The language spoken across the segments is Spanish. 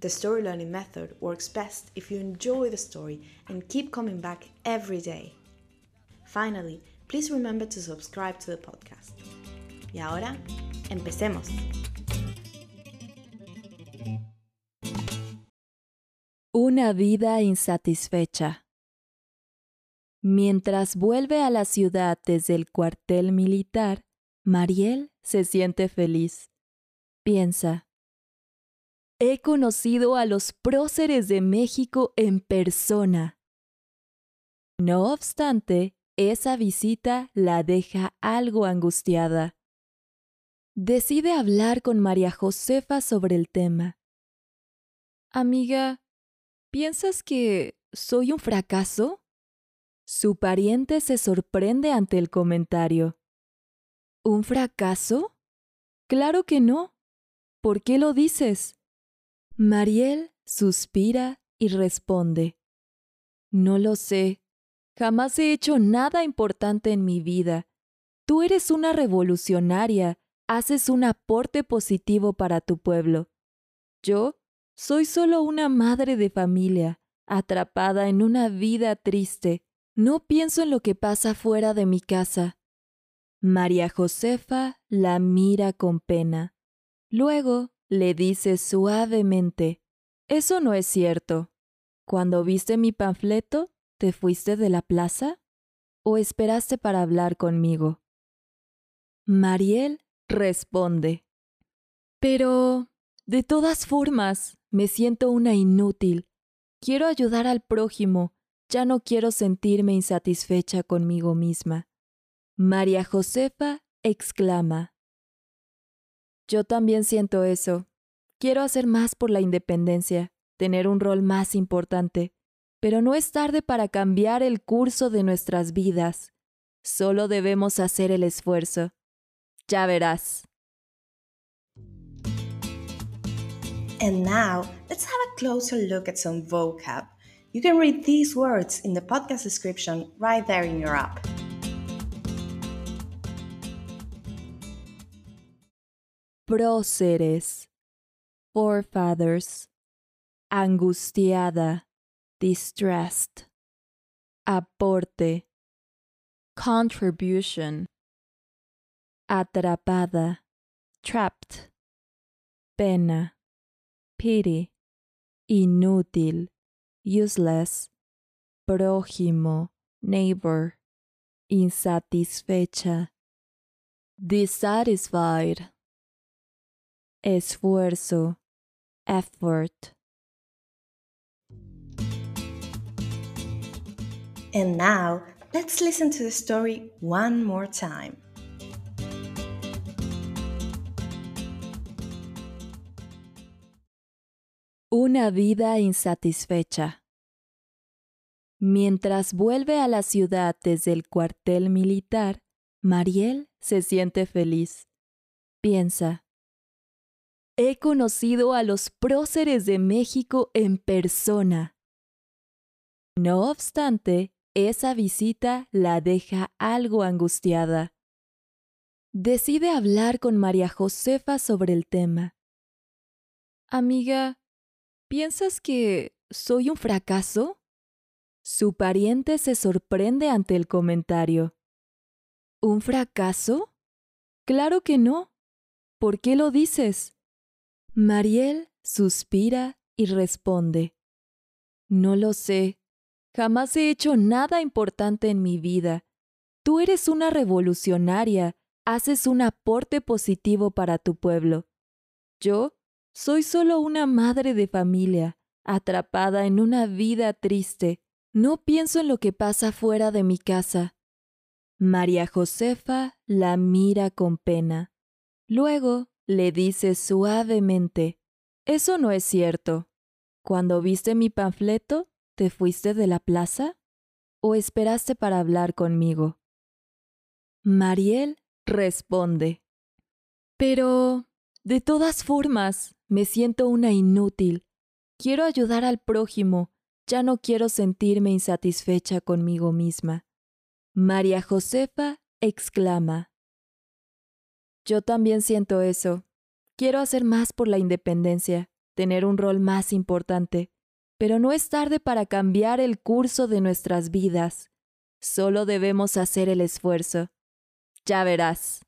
the story learning method works best if you enjoy the story and keep coming back every day. Finally, please remember to subscribe to the podcast. Y ahora, empecemos. Una vida insatisfecha. Mientras vuelve a la ciudad desde el cuartel militar, Mariel se siente feliz. Piensa, he conocido a los próceres de México en persona. No obstante, esa visita la deja algo angustiada. Decide hablar con María Josefa sobre el tema. Amiga, ¿piensas que soy un fracaso? Su pariente se sorprende ante el comentario. ¿Un fracaso? Claro que no. ¿Por qué lo dices? Mariel suspira y responde, No lo sé. Jamás he hecho nada importante en mi vida. Tú eres una revolucionaria, haces un aporte positivo para tu pueblo. Yo soy solo una madre de familia, atrapada en una vida triste. No pienso en lo que pasa fuera de mi casa. María Josefa la mira con pena. Luego le dice suavemente, Eso no es cierto. Cuando viste mi panfleto, ¿te fuiste de la plaza? ¿O esperaste para hablar conmigo? Mariel responde, Pero, de todas formas, me siento una inútil. Quiero ayudar al prójimo, ya no quiero sentirme insatisfecha conmigo misma. María Josefa exclama, yo también siento eso. Quiero hacer más por la independencia, tener un rol más importante, pero no es tarde para cambiar el curso de nuestras vidas. Solo debemos hacer el esfuerzo. Ya verás. And now, let's have a closer look at some vocab. You can read these words in the podcast description right there in your app. Próceres, forefathers, angustiada, distressed, aporte, contribution, atrapada, trapped, pena, pity, inútil, useless, prójimo, neighbor, insatisfecha, dissatisfied esfuerzo, effort. And now, let's listen to the story one more time. Una vida insatisfecha. Mientras vuelve a la ciudad desde el cuartel militar, Mariel se siente feliz. Piensa, He conocido a los próceres de México en persona. No obstante, esa visita la deja algo angustiada. Decide hablar con María Josefa sobre el tema. Amiga, ¿piensas que soy un fracaso? Su pariente se sorprende ante el comentario. ¿Un fracaso? Claro que no. ¿Por qué lo dices? Mariel suspira y responde, No lo sé. Jamás he hecho nada importante en mi vida. Tú eres una revolucionaria, haces un aporte positivo para tu pueblo. Yo soy solo una madre de familia, atrapada en una vida triste. No pienso en lo que pasa fuera de mi casa. María Josefa la mira con pena. Luego le dice suavemente, Eso no es cierto. Cuando viste mi panfleto, ¿te fuiste de la plaza? ¿O esperaste para hablar conmigo? Mariel responde, Pero, de todas formas, me siento una inútil. Quiero ayudar al prójimo, ya no quiero sentirme insatisfecha conmigo misma. María Josefa exclama, Yo también siento eso. Quiero hacer más por la independencia, tener un rol más importante, pero no es tarde para cambiar el curso de nuestras vidas. Solo debemos hacer el esfuerzo. Ya verás.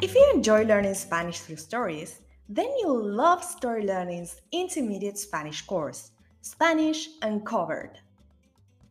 If you enjoy learning Spanish through stories, then you'll love Story Learning's intermediate Spanish course, Spanish Uncovered.